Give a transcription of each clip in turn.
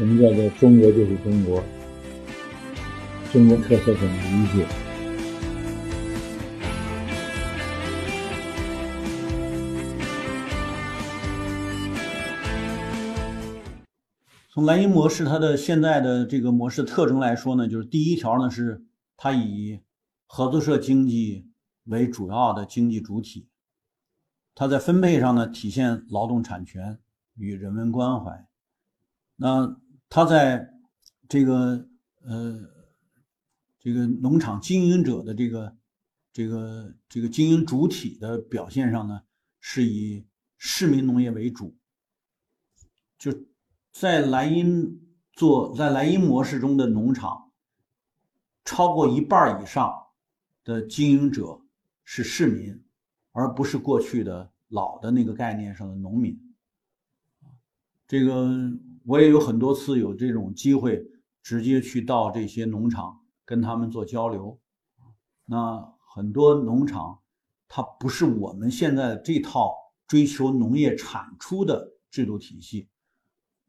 什么叫做中国就是中国？中国特色怎么理解？从莱茵模式它的现在的这个模式特征来说呢，就是第一条呢是它以合作社经济为主要的经济主体，它在分配上呢体现劳动产权与人文关怀。那它在这个呃这个农场经营者的这个这个这个经营主体的表现上呢，是以市民农业为主，就在莱茵做在莱茵模式中的农场，超过一半以上的经营者是市民，而不是过去的老的那个概念上的农民。这个。我也有很多次有这种机会，直接去到这些农场跟他们做交流。那很多农场，它不是我们现在这套追求农业产出的制度体系。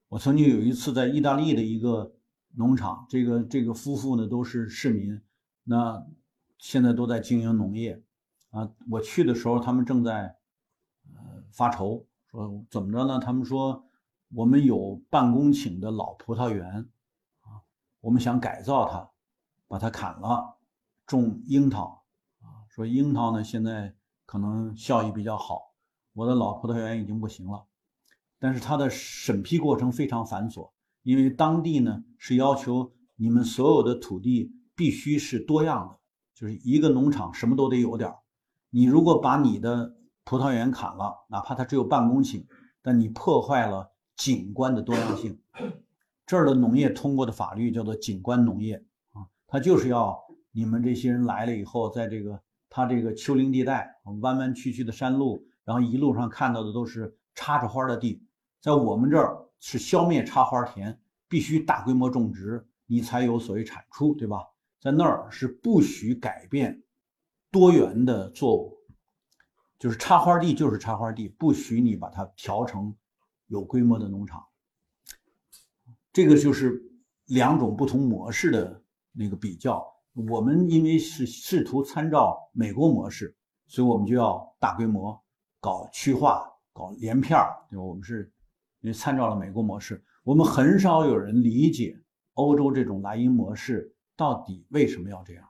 我曾经有一次在意大利的一个农场，这个这个夫妇呢都是市民，那现在都在经营农业。啊，我去的时候，他们正在呃发愁，说怎么着呢？他们说。我们有半公顷的老葡萄园，啊，我们想改造它，把它砍了，种樱桃，啊，说樱桃呢现在可能效益比较好，我的老葡萄园已经不行了，但是它的审批过程非常繁琐，因为当地呢是要求你们所有的土地必须是多样的，就是一个农场什么都得有点儿，你如果把你的葡萄园砍了，哪怕它只有半公顷，但你破坏了。景观的多样性，这儿的农业通过的法律叫做景观农业啊，它就是要你们这些人来了以后，在这个它这个丘陵地带、弯弯曲曲的山路，然后一路上看到的都是插着花的地，在我们这儿是消灭插花田，必须大规模种植，你才有所谓产出，对吧？在那儿是不许改变多元的作物，就是插花地就是插花地，不许你把它调成。有规模的农场，这个就是两种不同模式的那个比较。我们因为是试图参照美国模式，所以我们就要大规模搞区划、搞连片儿，对吧？我们是因为参照了美国模式，我们很少有人理解欧洲这种莱茵模式到底为什么要这样。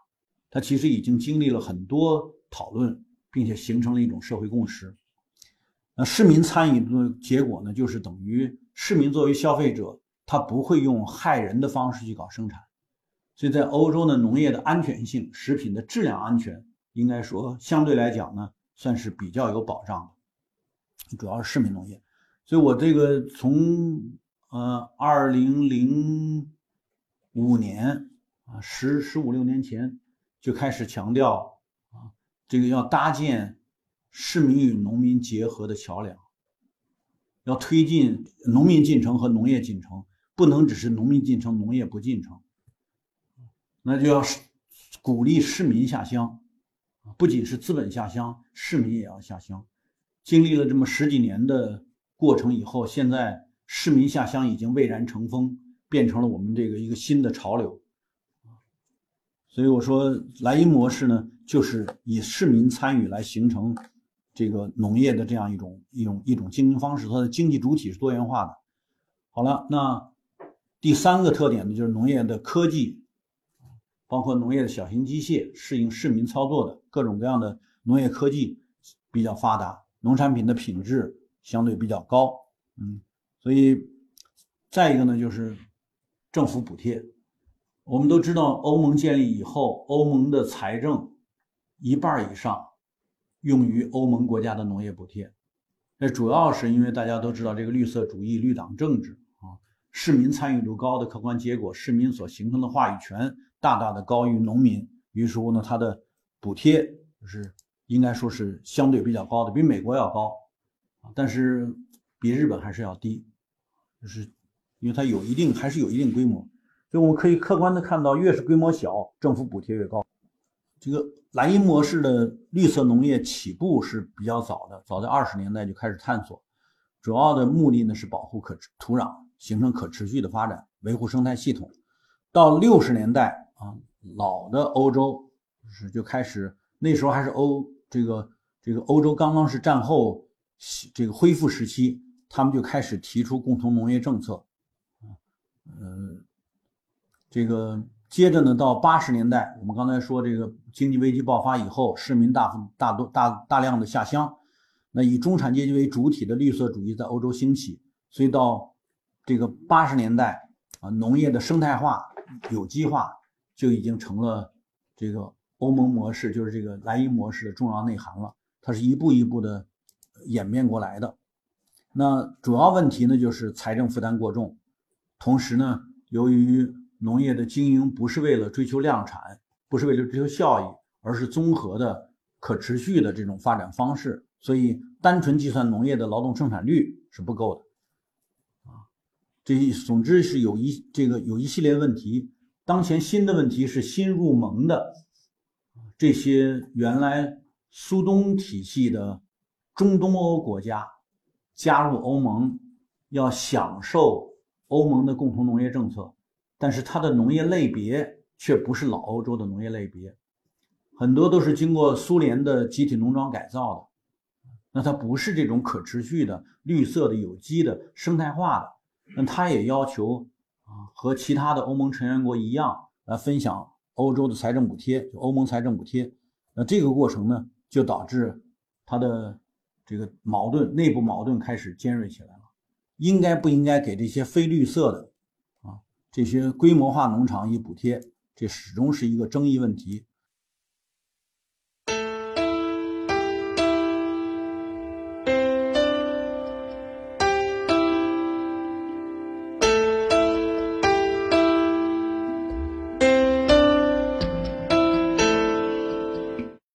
它其实已经经历了很多讨论，并且形成了一种社会共识。那市民参与的结果呢，就是等于市民作为消费者，他不会用害人的方式去搞生产，所以在欧洲呢，农业的安全性、食品的质量安全，应该说相对来讲呢，算是比较有保障的，主要是市民农业。所以我这个从呃二零零五年啊十十五六年前就开始强调啊，这个要搭建。市民与农民结合的桥梁，要推进农民进城和农业进城，不能只是农民进城，农业不进城。那就要鼓励市民下乡，不仅是资本下乡，市民也要下乡。经历了这么十几年的过程以后，现在市民下乡已经蔚然成风，变成了我们这个一个新的潮流。所以我说，莱茵模式呢，就是以市民参与来形成。这个农业的这样一种一种一种经营方式，它的经济主体是多元化的。好了，那第三个特点呢，就是农业的科技，包括农业的小型机械，适应市民操作的各种各样的农业科技比较发达，农产品的品质相对比较高。嗯，所以再一个呢，就是政府补贴。我们都知道，欧盟建立以后，欧盟的财政一半以上。用于欧盟国家的农业补贴，那主要是因为大家都知道这个绿色主义、绿党政治啊，市民参与度高的客观结果，市民所形成的话语权大大的高于农民，于是乎呢，它的补贴就是应该说是相对比较高的，比美国要高，但是比日本还是要低，就是因为它有一定还是有一定规模，所以我们可以客观的看到，越是规模小，政府补贴越高。这个莱茵模式的绿色农业起步是比较早的，早在二十年代就开始探索，主要的目的呢是保护可土壤，形成可持续的发展，维护生态系统。到六十年代啊，老的欧洲是就开始，那时候还是欧这个这个欧洲刚刚是战后这个恢复时期，他们就开始提出共同农业政策。嗯，这个接着呢，到八十年代，我们刚才说这个经济危机爆发以后，市民大幅大多大大量的下乡，那以中产阶级为主体的绿色主义在欧洲兴起，所以到这个八十年代啊，农业的生态化、有机化就已经成了这个欧盟模式，就是这个莱茵模式的重要内涵了。它是一步一步的演变过来的。那主要问题呢，就是财政负担过重。同时呢，由于农业的经营不是为了追求量产，不是为了追求效益，而是综合的、可持续的这种发展方式，所以单纯计算农业的劳动生产率是不够的。啊，这总之是有一这个有一系列问题。当前新的问题是新入盟的这些原来苏东体系的中东欧国家加入欧盟，要享受。欧盟的共同农业政策，但是它的农业类别却不是老欧洲的农业类别，很多都是经过苏联的集体农庄改造的，那它不是这种可持续的、绿色的、有机的、生态化的，那它也要求啊和其他的欧盟成员国一样来分享欧洲的财政补贴，就欧盟财政补贴，那这个过程呢，就导致它的这个矛盾、内部矛盾开始尖锐起来了。应该不应该给这些非绿色的这些规模化农场以补贴？这始终是一个争议问题。